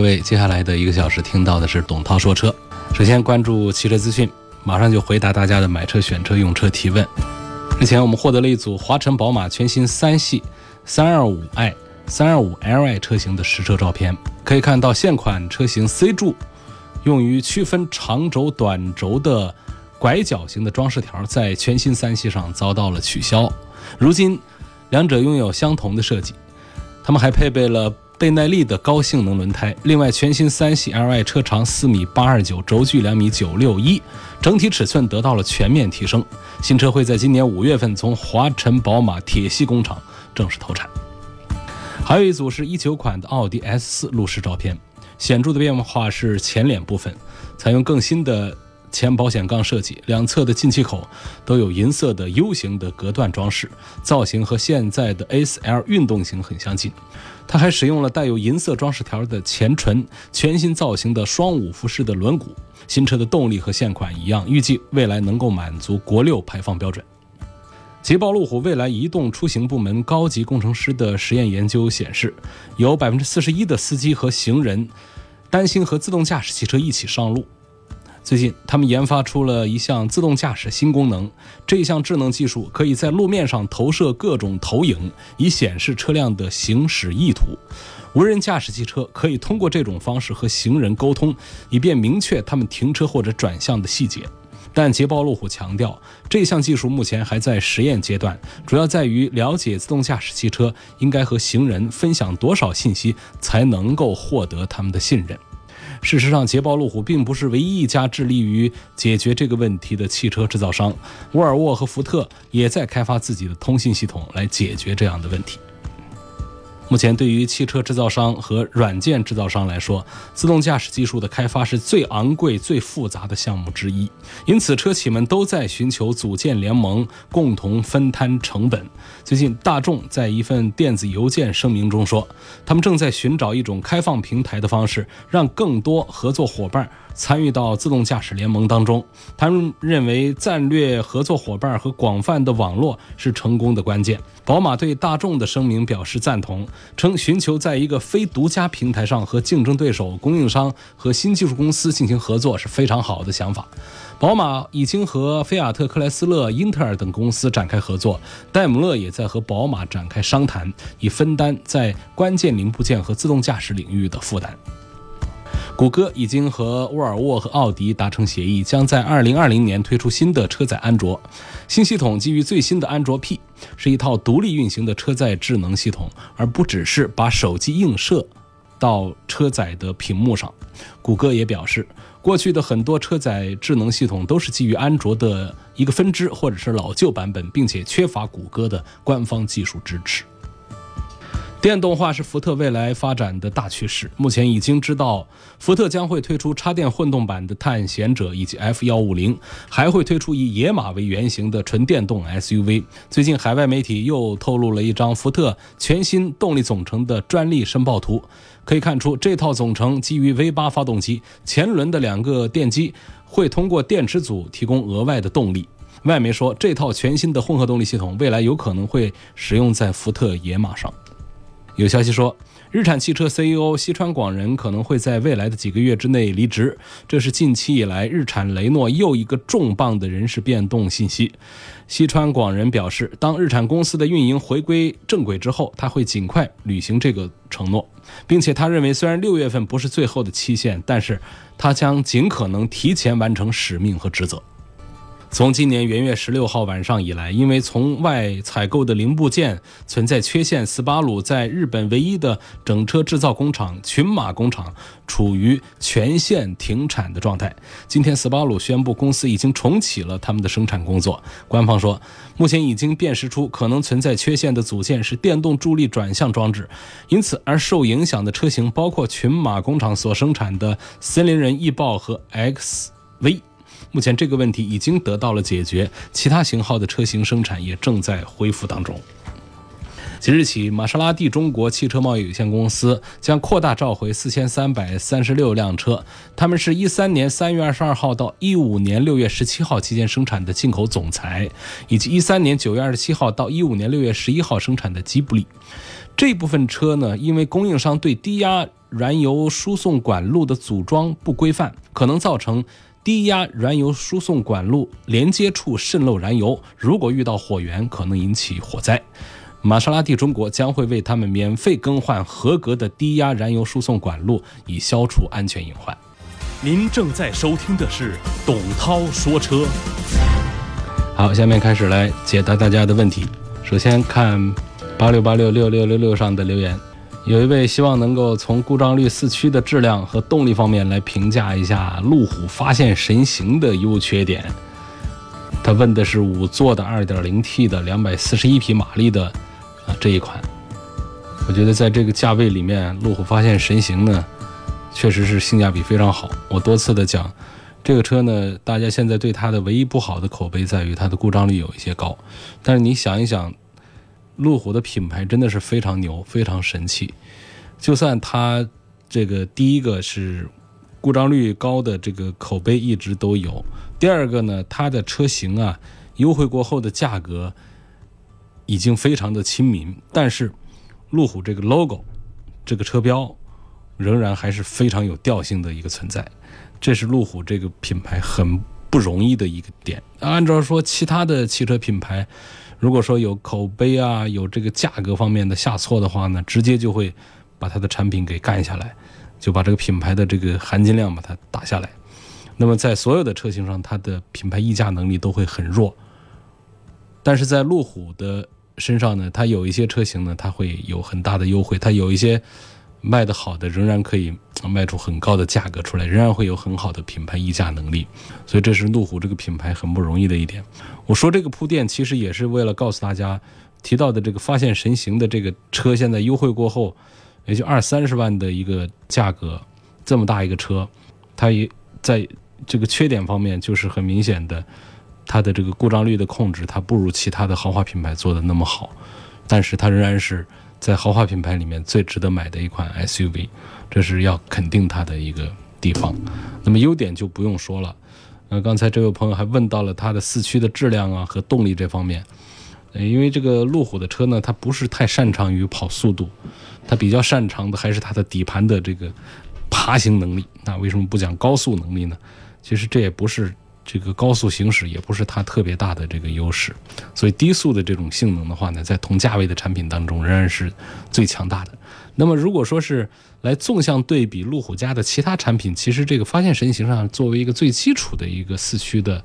各位，接下来的一个小时听到的是董涛说车。首先关注汽车资讯，马上就回答大家的买车、选车、用车提问。日前我们获得了一组华晨宝马全新三系三二五 i、三二五 Li 车型的实车照片，可以看到现款车型 C 柱用于区分长轴、短轴的拐角形的装饰条，在全新三系上遭到了取消。如今，两者拥有相同的设计，它们还配备了。倍耐力的高性能轮胎，另外全新三系 Li 车长四米八二九，轴距两米九六一，整体尺寸得到了全面提升。新车会在今年五月份从华晨宝马铁西工厂正式投产。还有一组是一九款的奥迪 S 四路试照片，显著的变化是前脸部分采用更新的前保险杠设计，两侧的进气口都有银色的 U 型的隔断装饰，造型和现在的 S L 运动型很相近。它还使用了带有银色装饰条的前唇，全新造型的双五辐式的轮毂。新车的动力和现款一样，预计未来能够满足国六排放标准。捷豹路虎未来移动出行部门高级工程师的实验研究显示，有百分之四十一的司机和行人担心和自动驾驶汽车一起上路。最近，他们研发出了一项自动驾驶新功能。这项智能技术可以在路面上投射各种投影，以显示车辆的行驶意图。无人驾驶汽车可以通过这种方式和行人沟通，以便明确他们停车或者转向的细节。但捷豹路虎强调，这项技术目前还在实验阶段，主要在于了解自动驾驶汽车应该和行人分享多少信息，才能够获得他们的信任。事实上，捷豹路虎并不是唯一一家致力于解决这个问题的汽车制造商。沃尔沃和福特也在开发自己的通信系统来解决这样的问题。目前，对于汽车制造商和软件制造商来说，自动驾驶技术的开发是最昂贵、最复杂的项目之一。因此，车企们都在寻求组建联盟，共同分摊成本。最近，大众在一份电子邮件声明中说，他们正在寻找一种开放平台的方式，让更多合作伙伴。参与到自动驾驶联盟当中，他们认为战略合作伙伴和广泛的网络是成功的关键。宝马对大众的声明表示赞同，称寻求在一个非独家平台上和竞争对手、供应商和新技术公司进行合作是非常好的想法。宝马已经和菲亚特克莱斯勒、英特尔等公司展开合作，戴姆勒也在和宝马展开商谈，以分担在关键零部件和自动驾驶领域的负担。谷歌已经和沃尔沃和奥迪达成协议，将在2020年推出新的车载安卓新系统，基于最新的安卓 P，是一套独立运行的车载智能系统，而不只是把手机映射到车载的屏幕上。谷歌也表示，过去的很多车载智能系统都是基于安卓的一个分支或者是老旧版本，并且缺乏谷歌的官方技术支持。电动化是福特未来发展的大趋势。目前已经知道，福特将会推出插电混动版的探险者以及 F 幺五零，还会推出以野马为原型的纯电动 SUV。最近，海外媒体又透露了一张福特全新动力总成的专利申报图，可以看出这套总成基于 V 八发动机，前轮的两个电机会通过电池组提供额外的动力。外媒说，这套全新的混合动力系统未来有可能会使用在福特野马上。有消息说，日产汽车 CEO 西川广人可能会在未来的几个月之内离职，这是近期以来日产雷诺又一个重磅的人事变动信息。西川广人表示，当日产公司的运营回归正轨之后，他会尽快履行这个承诺，并且他认为，虽然六月份不是最后的期限，但是他将尽可能提前完成使命和职责。从今年元月十六号晚上以来，因为从外采购的零部件存在缺陷，斯巴鲁在日本唯一的整车制造工厂群马工厂处于全线停产的状态。今天，斯巴鲁宣布公司已经重启了他们的生产工作。官方说，目前已经辨识出可能存在缺陷的组件是电动助力转向装置，因此而受影响的车型包括群马工厂所生产的森林人翼豹和 XV。目前这个问题已经得到了解决，其他型号的车型生产也正在恢复当中。即日起，玛莎拉蒂中国汽车贸易有限公司将扩大召回四千三百三十六辆车，他们是一三年三月二十二号到一五年六月十七号期间生产的进口总裁，以及一三年九月二十七号到一五年六月十一号生产的吉布力。这部分车呢，因为供应商对低压燃油输送管路的组装不规范，可能造成。低压燃油输送管路连接处渗漏燃油，如果遇到火源，可能引起火灾。玛莎拉蒂中国将会为他们免费更换合格的低压燃油输送管路，以消除安全隐患。您正在收听的是董涛说车。好，下面开始来解答大家的问题。首先看八六八六六六六六上的留言。有一位希望能够从故障率、四驱的质量和动力方面来评价一下路虎发现神行的优缺点。他问的是五座的 2.0T 的241匹马力的啊这一款。我觉得在这个价位里面，路虎发现神行呢，确实是性价比非常好。我多次的讲，这个车呢，大家现在对它的唯一不好的口碑在于它的故障率有一些高。但是你想一想。路虎的品牌真的是非常牛，非常神气。就算它这个第一个是故障率高的这个口碑一直都有，第二个呢，它的车型啊优惠过后的价格已经非常的亲民，但是路虎这个 logo 这个车标仍然还是非常有调性的一个存在，这是路虎这个品牌很不容易的一个点。按照说其他的汽车品牌。如果说有口碑啊，有这个价格方面的下挫的话呢，直接就会把它的产品给干下来，就把这个品牌的这个含金量把它打下来。那么在所有的车型上，它的品牌溢价能力都会很弱。但是在路虎的身上呢，它有一些车型呢，它会有很大的优惠，它有一些。卖得好的仍然可以卖出很高的价格出来，仍然会有很好的品牌溢价能力，所以这是路虎这个品牌很不容易的一点。我说这个铺垫其实也是为了告诉大家，提到的这个发现神行的这个车现在优惠过后，也就二三十万的一个价格，这么大一个车，它也在这个缺点方面就是很明显的，它的这个故障率的控制它不如其他的豪华品牌做的那么好，但是它仍然是。在豪华品牌里面最值得买的一款 SUV，这是要肯定它的一个地方。那么优点就不用说了。呃，刚才这位朋友还问到了它的四驱的质量啊和动力这方面。呃，因为这个路虎的车呢，它不是太擅长于跑速度，它比较擅长的还是它的底盘的这个爬行能力。那为什么不讲高速能力呢？其实这也不是。这个高速行驶也不是它特别大的这个优势，所以低速的这种性能的话呢，在同价位的产品当中仍然是最强大的。那么如果说是来纵向对比路虎家的其他产品，其实这个发现神行上作为一个最基础的一个四驱的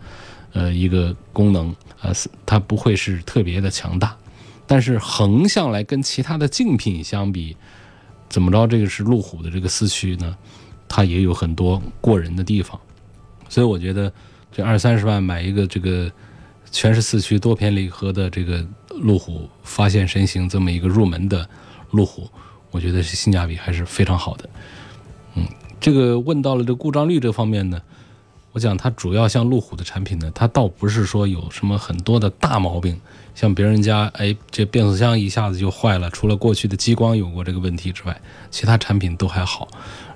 呃一个功能，呃，它不会是特别的强大。但是横向来跟其他的竞品相比，怎么着？这个是路虎的这个四驱呢，它也有很多过人的地方。所以我觉得。这二三十万买一个这个全是四驱多片离合的这个路虎发现神行这么一个入门的路虎，我觉得是性价比还是非常好的。嗯，这个问到了这故障率这方面呢，我讲它主要像路虎的产品呢，它倒不是说有什么很多的大毛病，像别人家哎这变速箱一下子就坏了，除了过去的激光有过这个问题之外，其他产品都还好。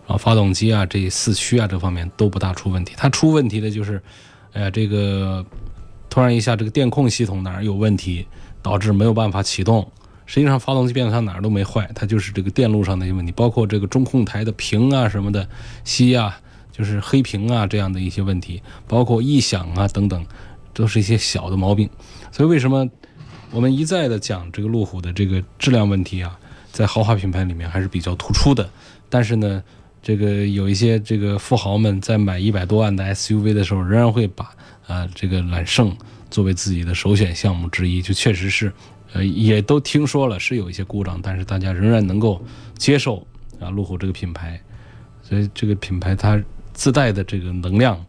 然后发动机啊这四驱啊这方面都不大出问题，它出问题的就是。哎呀，这个突然一下，这个电控系统哪儿有问题，导致没有办法启动。实际上，发动机变速箱哪儿都没坏，它就是这个电路上的一些问题，包括这个中控台的屏啊什么的吸啊，就是黑屏啊这样的一些问题，包括异响啊等等，都是一些小的毛病。所以，为什么我们一再的讲这个路虎的这个质量问题啊，在豪华品牌里面还是比较突出的？但是呢？这个有一些这个富豪们在买一百多万的 SUV 的时候，仍然会把啊，这个揽胜作为自己的首选项目之一，就确实是，呃，也都听说了是有一些故障，但是大家仍然能够接受啊，路虎这个品牌，所以这个品牌它自带的这个能量，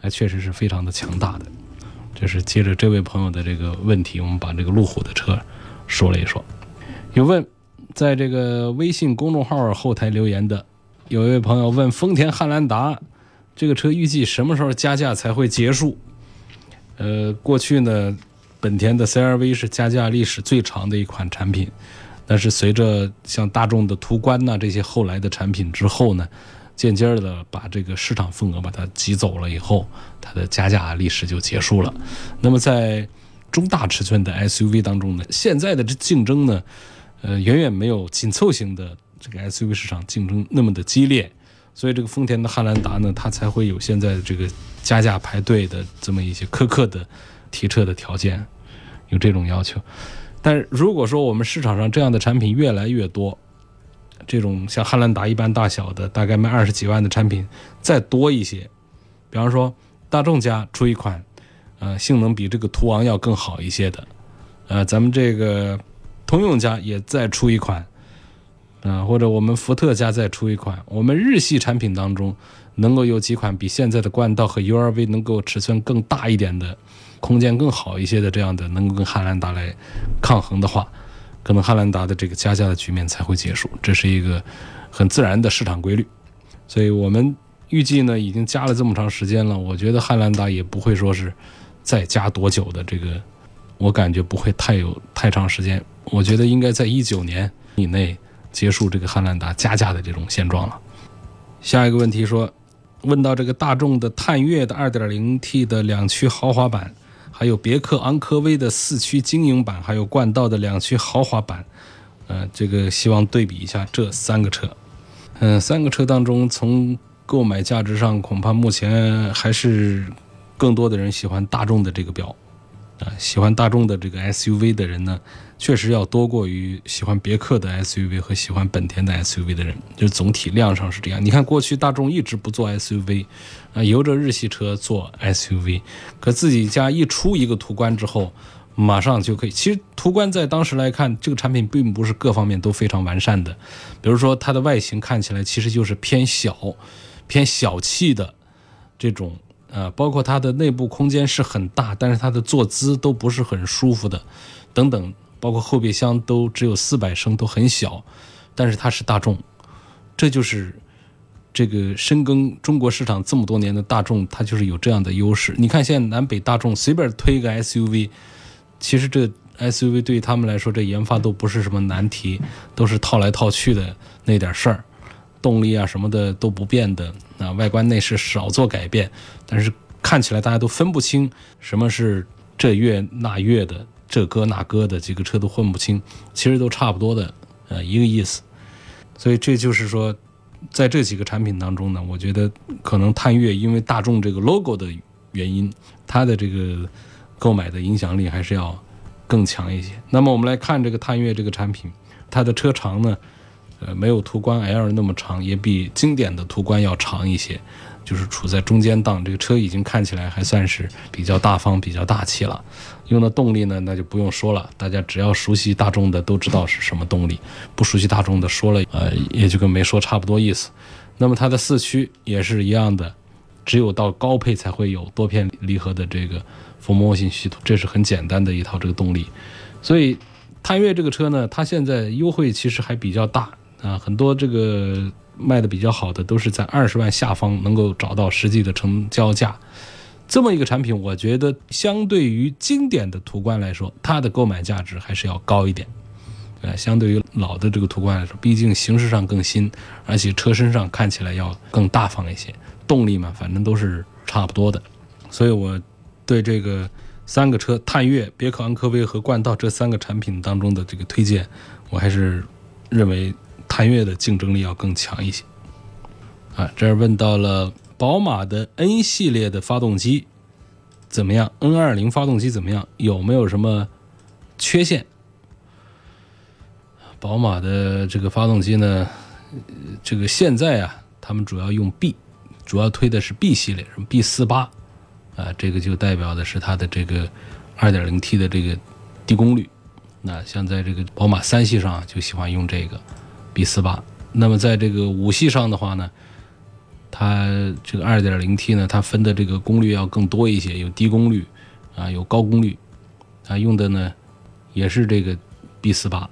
还确实是非常的强大的。这是接着这位朋友的这个问题，我们把这个路虎的车说了一说。有问，在这个微信公众号后台留言的，有一位朋友问丰田汉兰达这个车预计什么时候加价才会结束？呃，过去呢，本田的 CRV 是加价历史最长的一款产品，但是随着像大众的途观呐这些后来的产品之后呢，渐渐的把这个市场份额把它挤走了以后，它的加价历史就结束了。那么在中大尺寸的 SUV 当中呢，现在的这竞争呢，呃，远远没有紧凑型的这个 SUV 市场竞争那么的激烈，所以这个丰田的汉兰达呢，它才会有现在这个加价排队的这么一些苛刻的提车的条件，有这种要求。但如果说我们市场上这样的产品越来越多，这种像汉兰达一般大小的，大概卖二十几万的产品再多一些，比方说大众家出一款，呃，性能比这个途昂要更好一些的，呃，咱们这个通用家也再出一款，啊、或者我们福特家再出一款，我们日系产品当中能够有几款比现在的冠道和 URV 能够尺寸更大一点的，空间更好一些的这样的，能够跟汉兰达来抗衡的话，可能汉兰达的这个加价的局面才会结束，这是一个很自然的市场规律。所以我们预计呢，已经加了这么长时间了，我觉得汉兰达也不会说是再加多久的这个，我感觉不会太有太长时间。我觉得应该在一九年以内结束这个汉兰达加价的这种现状了。下一个问题说，问到这个大众的探岳的 2.0T 的两驱豪华版，还有别克昂科威的四驱精英版，还有冠道的两驱豪华版，呃，这个希望对比一下这三个车。嗯、三个车当中，从购买价值上，恐怕目前还是更多的人喜欢大众的这个标。啊，喜欢大众的这个 SUV 的人呢，确实要多过于喜欢别克的 SUV 和喜欢本田的 SUV 的人，就总体量上是这样。你看，过去大众一直不做 SUV，啊，由着日系车做 SUV，可自己家一出一个途观之后，马上就可以。其实途观在当时来看，这个产品并不是各方面都非常完善的，比如说它的外形看起来其实就是偏小、偏小气的这种。呃，包括它的内部空间是很大，但是它的坐姿都不是很舒服的，等等，包括后备箱都只有四百升，都很小，但是它是大众，这就是这个深耕中国市场这么多年的大众，它就是有这样的优势。你看现在南北大众随便推一个 SUV，其实这 SUV 对于他们来说，这研发都不是什么难题，都是套来套去的那点事儿。动力啊什么的都不变的啊，外观内饰少做改变，但是看起来大家都分不清什么是这月那月的，这哥那哥的，几个车都混不清，其实都差不多的，呃，一个意思。所以这就是说，在这几个产品当中呢，我觉得可能探岳因为大众这个 logo 的原因，它的这个购买的影响力还是要更强一些。那么我们来看这个探岳这个产品，它的车长呢？呃，没有途观 L 那么长，也比经典的途观要长一些，就是处在中间档。这个车已经看起来还算是比较大方、比较大气了。用的动力呢，那就不用说了，大家只要熟悉大众的都知道是什么动力，不熟悉大众的说了，呃，也就跟没说差不多意思。那么它的四驱也是一样的，只有到高配才会有多片离合的这个分动系统，这是很简单的一套这个动力。所以探岳这个车呢，它现在优惠其实还比较大。啊，很多这个卖的比较好的都是在二十万下方能够找到实际的成交价，这么一个产品，我觉得相对于经典的途观来说，它的购买价值还是要高一点。呃，相对于老的这个途观来说，毕竟形式上更新，而且车身上看起来要更大方一些，动力嘛，反正都是差不多的。所以我对这个三个车探岳、别克昂科威和冠道这三个产品当中的这个推荐，我还是认为。探岳的竞争力要更强一些，啊，这儿问到了宝马的 N 系列的发动机怎么样？N 二零发动机怎么样？有没有什么缺陷？宝马的这个发动机呢？这个现在啊，他们主要用 B，主要推的是 B 系列，什么 B 四八啊，这个就代表的是它的这个 2.0T 的这个低功率。那像在这个宝马三系上就喜欢用这个 B48，那么在这个五系上的话呢，它这个 2.0T 呢，它分的这个功率要更多一些，有低功率啊，有高功率，啊，用的呢也是这个 B48。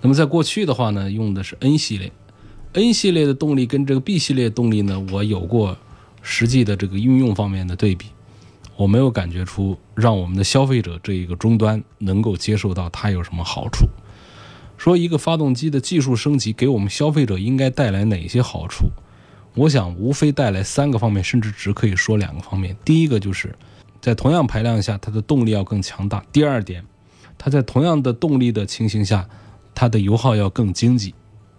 那么在过去的话呢，用的是 N 系列，N 系列的动力跟这个 B 系列动力呢，我有过实际的这个运用方面的对比。我没有感觉出让我们的消费者这一个终端能够接受到它有什么好处。说一个发动机的技术升级给我们消费者应该带来哪些好处？我想无非带来三个方面，甚至只可以说两个方面。第一个就是在同样排量下，它的动力要更强大；第二点，它在同样的动力的情形下，它的油耗要更经济。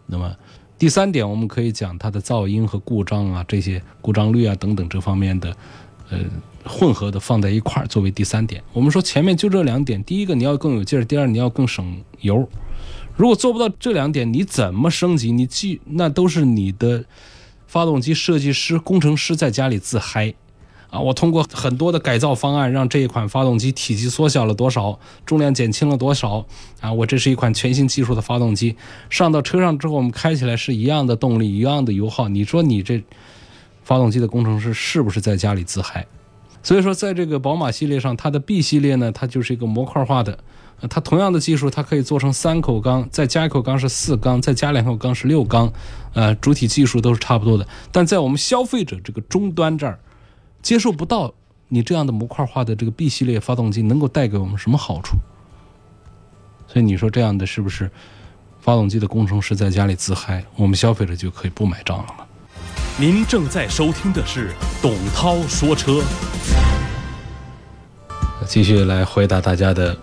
那么第三点，我们可以讲它的噪音和故障啊，这些故障率啊等等这方面的，呃。混合的放在一块儿作为第三点，我们说前面就这两点，第一个你要更有劲儿，第二你要更省油。如果做不到这两点，你怎么升级？你既那都是你的发动机设计师、工程师在家里自嗨啊！我通过很多的改造方案，让这一款发动机体积缩小了多少，重量减轻了多少啊！我这是一款全新技术的发动机，上到车上之后，我们开起来是一样的动力，一样的油耗。你说你这发动机的工程师是不是在家里自嗨？所以说，在这个宝马系列上，它的 B 系列呢，它就是一个模块化的，它同样的技术，它可以做成三口缸，再加一口缸是四缸，再加两口缸是六缸，呃，主体技术都是差不多的。但在我们消费者这个终端这儿，接受不到你这样的模块化的这个 B 系列发动机能够带给我们什么好处。所以你说这样的是不是发动机的工程师在家里自嗨，我们消费者就可以不买账了吗？您正在收听的是董涛说车。继续来回答大家的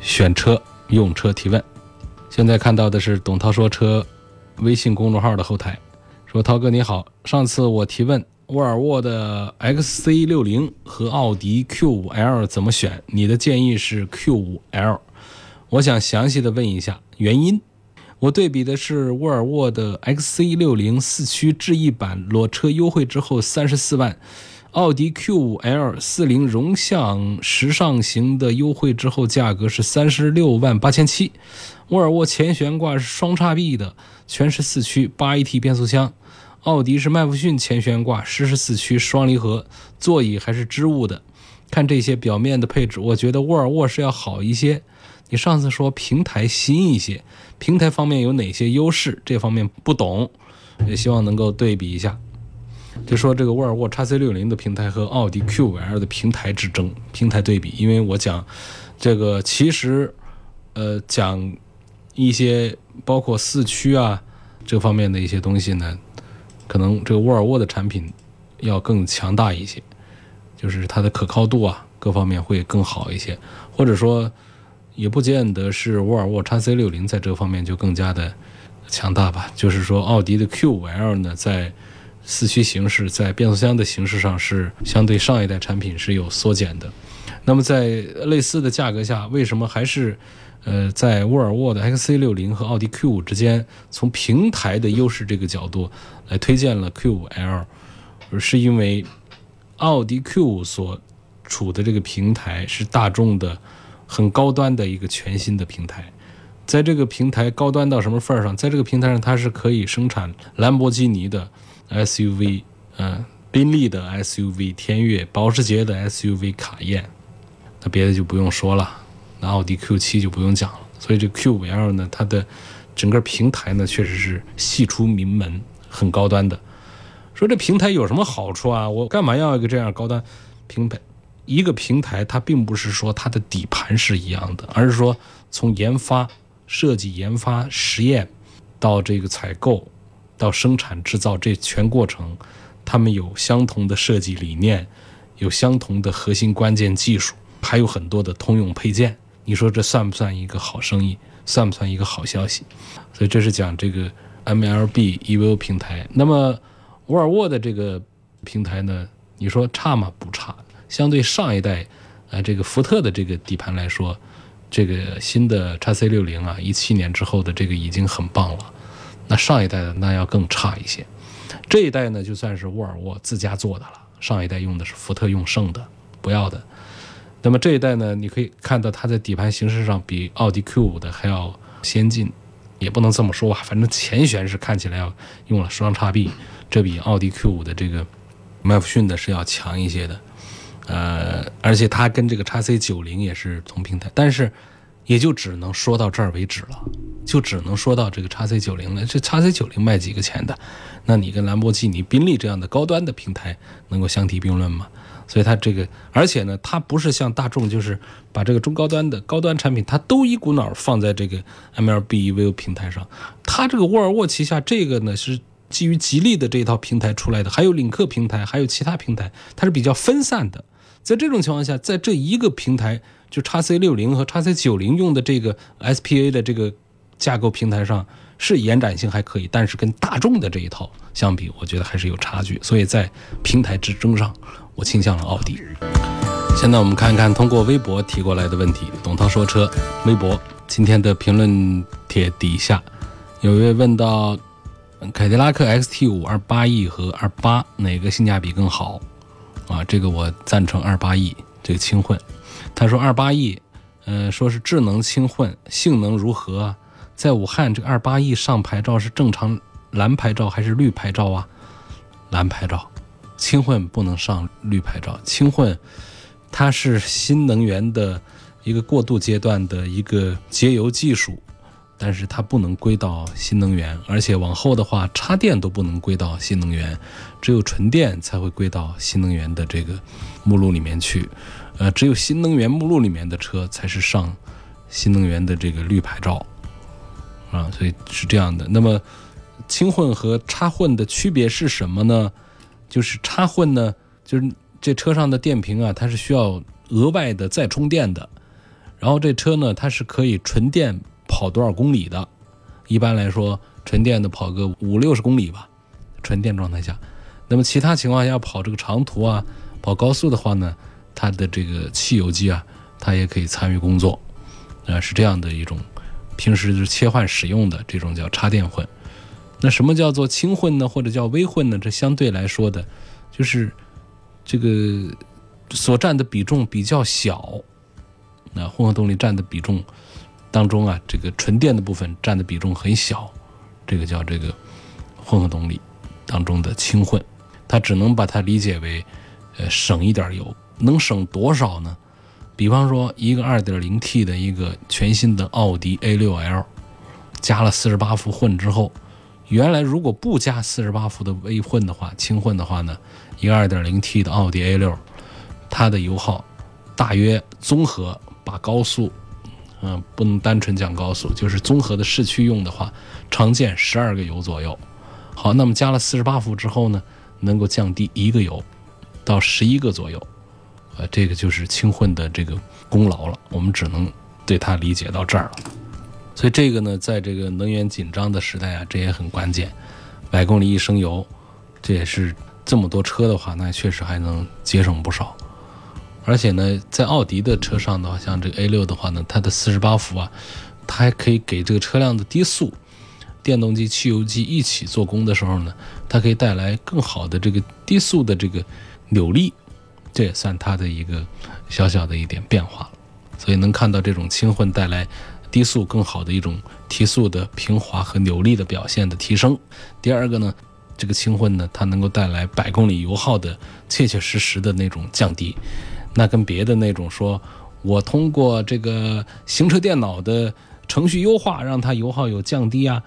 选车用车提问。现在看到的是董涛说车微信公众号的后台，说涛哥你好，上次我提问沃尔沃的 XC60 和奥迪 Q5L 怎么选，你的建议是 Q5L。我想详细的问一下原因。我对比的是沃尔沃的 XC60 四驱智逸版裸车优惠之后三十四万。奥迪 Q5L 四零荣向时尚型的优惠之后价格是三十六万八千七，沃尔沃前悬挂是双叉臂的，全时四驱，八 AT 变速箱；奥迪是麦弗逊前悬挂，湿式四驱，双离合，座椅还是织物的。看这些表面的配置，我觉得沃尔沃是要好一些。你上次说平台新一些，平台方面有哪些优势？这方面不懂，也希望能够对比一下。就说这个沃尔沃 x C 六零的平台和奥迪 Q 五 L 的平台之争，平台对比。因为我讲这个，其实呃讲一些包括四驱啊这方面的一些东西呢，可能这个沃尔沃的产品要更强大一些，就是它的可靠度啊各方面会更好一些，或者说也不见得是沃尔沃 x C 六零在这方面就更加的强大吧。就是说奥迪的 Q 五 L 呢在四驱形式在变速箱的形式上是相对上一代产品是有缩减的，那么在类似的价格下，为什么还是，呃，在沃尔沃的 XC60 和奥迪 Q5 之间，从平台的优势这个角度来推荐了 Q5L，是因为奥迪 Q5 所处的这个平台是大众的很高端的一个全新的平台，在这个平台高端到什么份儿上，在这个平台上它是可以生产兰博基尼的。SUV，嗯，宾利的 SUV 天越，保时捷的 SUV 卡宴，那别的就不用说了，那奥迪 Q7 就不用讲了。所以这 Q5L 呢，它的整个平台呢，确实是系出名门，很高端的。说这平台有什么好处啊？我干嘛要一个这样高端平台？一个平台它并不是说它的底盘是一样的，而是说从研发、设计、研发、实验到这个采购。到生产制造这全过程，他们有相同的设计理念，有相同的核心关键技术，还有很多的通用配件。你说这算不算一个好生意？算不算一个好消息？所以这是讲这个 MLB EVO 平台。那么沃尔沃的这个平台呢？你说差吗？不差。相对上一代，啊，这个福特的这个底盘来说，这个新的 x C 六零啊，一七年之后的这个已经很棒了。那上一代的那要更差一些，这一代呢就算是沃尔沃自家做的了。上一代用的是福特用剩的，不要的。那么这一代呢，你可以看到它在底盘形式上比奥迪 Q 五的还要先进，也不能这么说吧，反正前悬是看起来要用了双叉臂，这比奥迪 Q 五的这个麦弗逊的是要强一些的。呃，而且它跟这个叉 C 九零也是同平台，但是也就只能说到这儿为止了，就只能说到这个叉 C 九零了。这叉 C 九零卖几个钱的？那你跟兰博基尼、宾利这样的高端的平台能够相提并论吗？所以它这个，而且呢，它不是像大众，就是把这个中高端的高端产品，它都一股脑放在这个 MLB EVO 平台上。它这个沃尔沃旗下这个呢是基于吉利的这套平台出来的，还有领克平台，还有其他平台，它是比较分散的。在这种情况下，在这一个平台，就叉 C 六零和叉 C 九零用的这个 SPA 的这个架构平台上，是延展性还可以，但是跟大众的这一套相比，我觉得还是有差距。所以在平台之争上，我倾向了奥迪。现在我们看一看通过微博提过来的问题。董涛说车微博今天的评论帖底下，有一位问到凯迪拉克 XT 五二八 E 和二八哪个性价比更好？啊，这个我赞成二八 E 这个轻混。他说二八 E，呃，说是智能轻混，性能如何？在武汉这个二八 E 上牌照是正常蓝牌照还是绿牌照啊？蓝牌照，轻混不能上绿牌照。轻混它是新能源的一个过渡阶段的一个节油技术。但是它不能归到新能源，而且往后的话，插电都不能归到新能源，只有纯电才会归到新能源的这个目录里面去。呃，只有新能源目录里面的车才是上新能源的这个绿牌照啊，所以是这样的。那么，轻混和插混的区别是什么呢？就是插混呢，就是这车上的电瓶啊，它是需要额外的再充电的，然后这车呢，它是可以纯电。跑多少公里的？一般来说，纯电的跑个五六十公里吧，纯电状态下。那么其他情况下跑这个长途啊，跑高速的话呢，它的这个汽油机啊，它也可以参与工作，啊，是这样的一种，平时就是切换使用的这种叫插电混。那什么叫做轻混呢？或者叫微混呢？这相对来说的，就是这个所占的比重比较小，那混合动力占的比重。当中啊，这个纯电的部分占的比重很小，这个叫这个混合动力当中的轻混，它只能把它理解为，呃，省一点油，能省多少呢？比方说，一个 2.0T 的一个全新的奥迪 A6L，加了48伏混之后，原来如果不加48伏的微混的话，轻混的话呢，一个 2.0T 的奥迪 A6，它的油耗大约综合把高速。嗯，不能单纯讲高速，就是综合的市区用的话，常见十二个油左右。好，那么加了四十八伏之后呢，能够降低一个油，到十一个左右。呃，这个就是轻混的这个功劳了。我们只能对它理解到这儿了。所以这个呢，在这个能源紧张的时代啊，这也很关键。百公里一升油，这也是这么多车的话，那确实还能节省不少。而且呢，在奥迪的车上的话，像这个 A 六的话呢，它的四十八伏啊，它还可以给这个车辆的低速电动机、汽油机一起做工的时候呢，它可以带来更好的这个低速的这个扭力，这也算它的一个小小的一点变化了。所以能看到这种轻混带来低速更好的一种提速的平滑和扭力的表现的提升。第二个呢，这个轻混呢，它能够带来百公里油耗的切切实实的那种降低。那跟别的那种说，我通过这个行车电脑的程序优化，让它油耗有降低啊，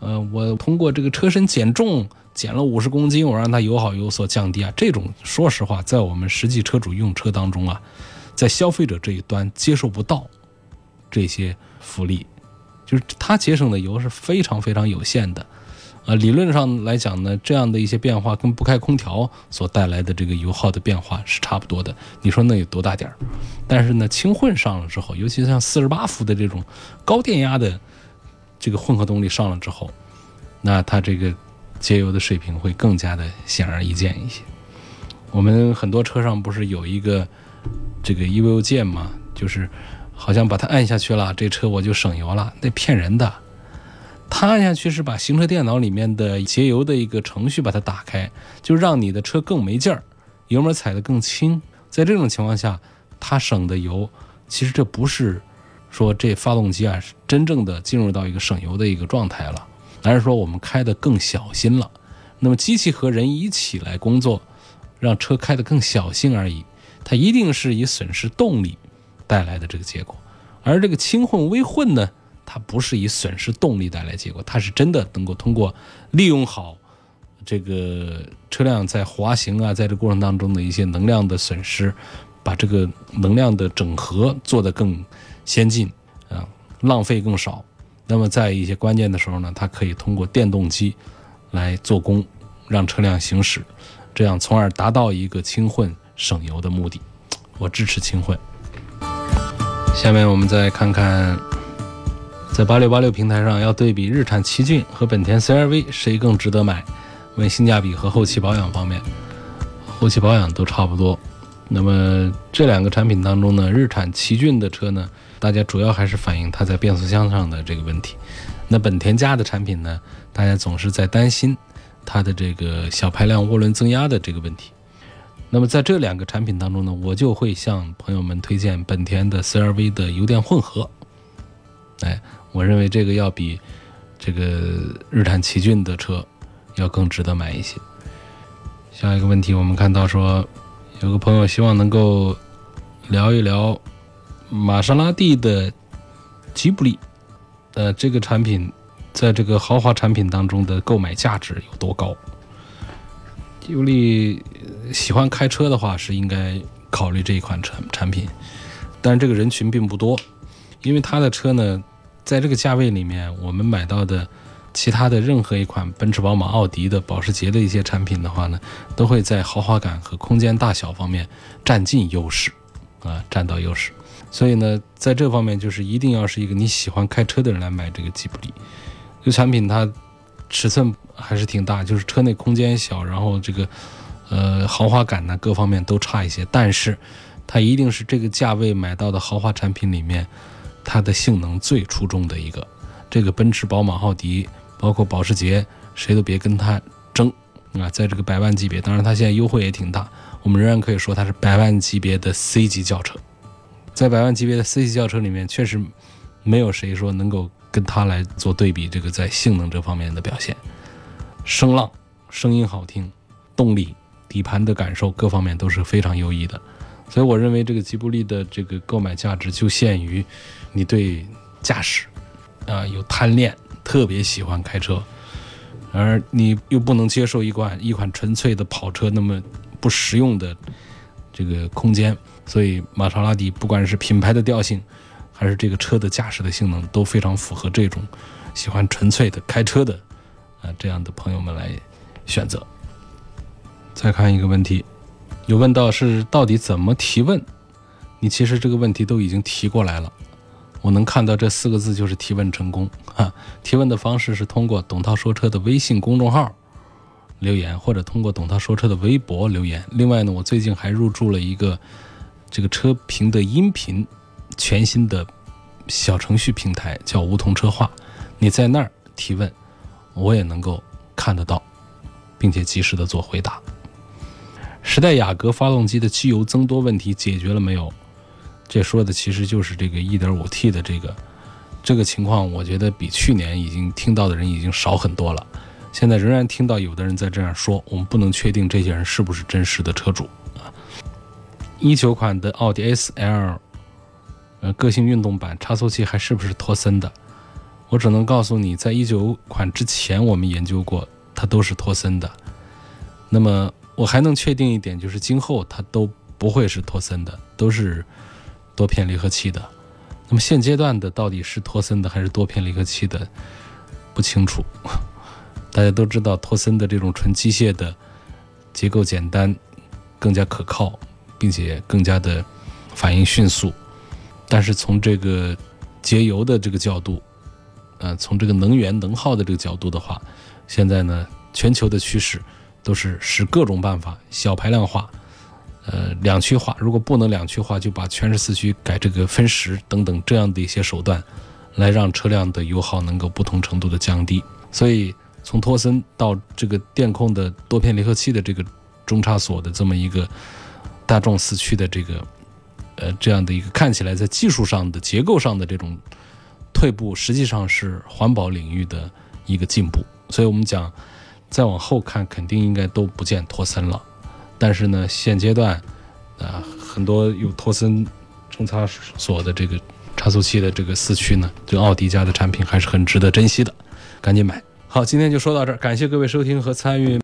呃，我通过这个车身减重减了五十公斤，我让它油耗有所降低啊。这种说实话，在我们实际车主用车当中啊，在消费者这一端接受不到这些福利，就是它节省的油是非常非常有限的。啊，理论上来讲呢，这样的一些变化跟不开空调所带来的这个油耗的变化是差不多的。你说那有多大点儿？但是呢，轻混上了之后，尤其像四十八伏的这种高电压的这个混合动力上了之后，那它这个节油的水平会更加的显而易见一些。我们很多车上不是有一个这个 EVO 键吗？就是好像把它按下去了，这车我就省油了，那骗人的。它按下去是把行车电脑里面的节油的一个程序把它打开，就让你的车更没劲儿，油门踩得更轻，在这种情况下，它省的油，其实这不是说这发动机啊是真正的进入到一个省油的一个状态了，而是说我们开的更小心了。那么机器和人一起来工作，让车开得更小心而已，它一定是以损失动力带来的这个结果。而这个轻混微混呢，它不是以损失动力带来结果，它是真的能够通过利用好这个车辆在滑行啊，在这过程当中的一些能量的损失，把这个能量的整合做得更先进啊，浪费更少。那么在一些关键的时候呢，它可以通过电动机。来做工，让车辆行驶，这样从而达到一个轻混省油的目的。我支持轻混。下面我们再看看，在八六八六平台上要对比日产奇骏和本田 CR-V 谁更值得买？问性价比和后期保养方面，后期保养都差不多。那么这两个产品当中呢，日产奇骏的车呢，大家主要还是反映它在变速箱上的这个问题。那本田家的产品呢？大家总是在担心它的这个小排量涡轮增压的这个问题。那么在这两个产品当中呢，我就会向朋友们推荐本田的 CR-V 的油电混合。哎，我认为这个要比这个日产奇骏的车要更值得买一些。下一个问题，我们看到说有个朋友希望能够聊一聊玛莎拉蒂的吉卜力。呃，这个产品在这个豪华产品当中的购买价值有多高？吉卜力喜欢开车的话是应该考虑这一款产产品，但是这个人群并不多，因为它的车呢，在这个价位里面，我们买到的其他的任何一款奔驰、宝马、奥迪的、保时捷的一些产品的话呢，都会在豪华感和空间大小方面占尽优势，啊，占到优势。所以呢，在这方面就是一定要是一个你喜欢开车的人来买这个吉普力。这个产品它尺寸还是挺大，就是车内空间小，然后这个呃豪华感呢各方面都差一些。但是它一定是这个价位买到的豪华产品里面，它的性能最出众的一个。这个奔驰、宝马、奥迪，包括保时捷，谁都别跟它争啊！在这个百万级别，当然它现在优惠也挺大，我们仍然可以说它是百万级别的 C 级轿车。在百万级别的 C 级轿车里面，确实没有谁说能够跟它来做对比。这个在性能这方面的表现，声浪、声音好听，动力、底盘的感受各方面都是非常优异的。所以我认为这个吉布力的这个购买价值就限于你对驾驶啊有贪恋，特别喜欢开车，而你又不能接受一款一款纯粹的跑车那么不实用的这个空间。所以玛莎拉蒂不管是品牌的调性，还是这个车的驾驶的性能，都非常符合这种喜欢纯粹的开车的啊这样的朋友们来选择。再看一个问题，有问到是到底怎么提问？你其实这个问题都已经提过来了，我能看到这四个字就是提问成功哈。提问的方式是通过董涛说车的微信公众号留言，或者通过董涛说车的微博留言。另外呢，我最近还入驻了一个。这个车评的音频，全新的小程序平台叫梧桐车话，你在那儿提问，我也能够看得到，并且及时的做回答。时代雅阁发动机的机油增多问题解决了没有？这说的其实就是这个 1.5T 的这个这个情况，我觉得比去年已经听到的人已经少很多了。现在仍然听到有的人在这样说，我们不能确定这些人是不是真实的车主。一九款的奥迪 S L，呃，个性运动版差速器还是不是托森的？我只能告诉你，在一九款之前我们研究过，它都是托森的。那么我还能确定一点，就是今后它都不会是托森的，都是多片离合器的。那么现阶段的到底是托森的还是多片离合器的，不清楚。大家都知道，托森的这种纯机械的结构简单，更加可靠。并且更加的反应迅速，但是从这个节油的这个角度，呃，从这个能源能耗的这个角度的话，现在呢，全球的趋势都是使各种办法小排量化，呃，两驱化。如果不能两驱化，就把全时四驱改这个分时等等这样的一些手段，来让车辆的油耗能够不同程度的降低。所以从托森到这个电控的多片离合器的这个中差锁的这么一个。大众四驱的这个呃这样的一个看起来在技术上的结构上的这种退步，实际上是环保领域的一个进步。所以我们讲，再往后看，肯定应该都不见托森了。但是呢，现阶段啊，很多有托森冲擦锁的这个差速器的这个四驱呢，就奥迪家的产品还是很值得珍惜的，赶紧买。好，今天就说到这儿，感谢各位收听和参与。